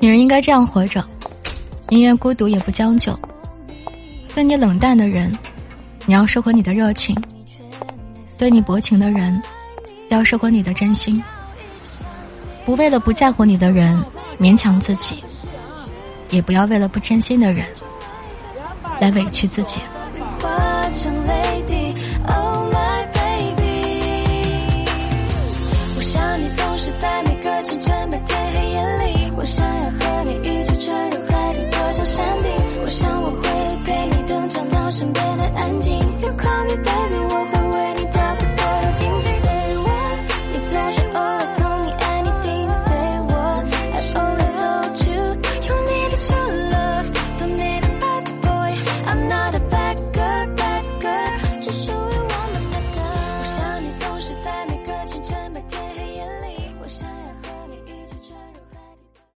女人应该这样活着，宁愿孤独也不将就。对你冷淡的人，你要收回你的热情；对你薄情的人，要收回你的真心。不为了不在乎你的人勉强自己，也不要为了不真心的人来委屈自己。身边的安静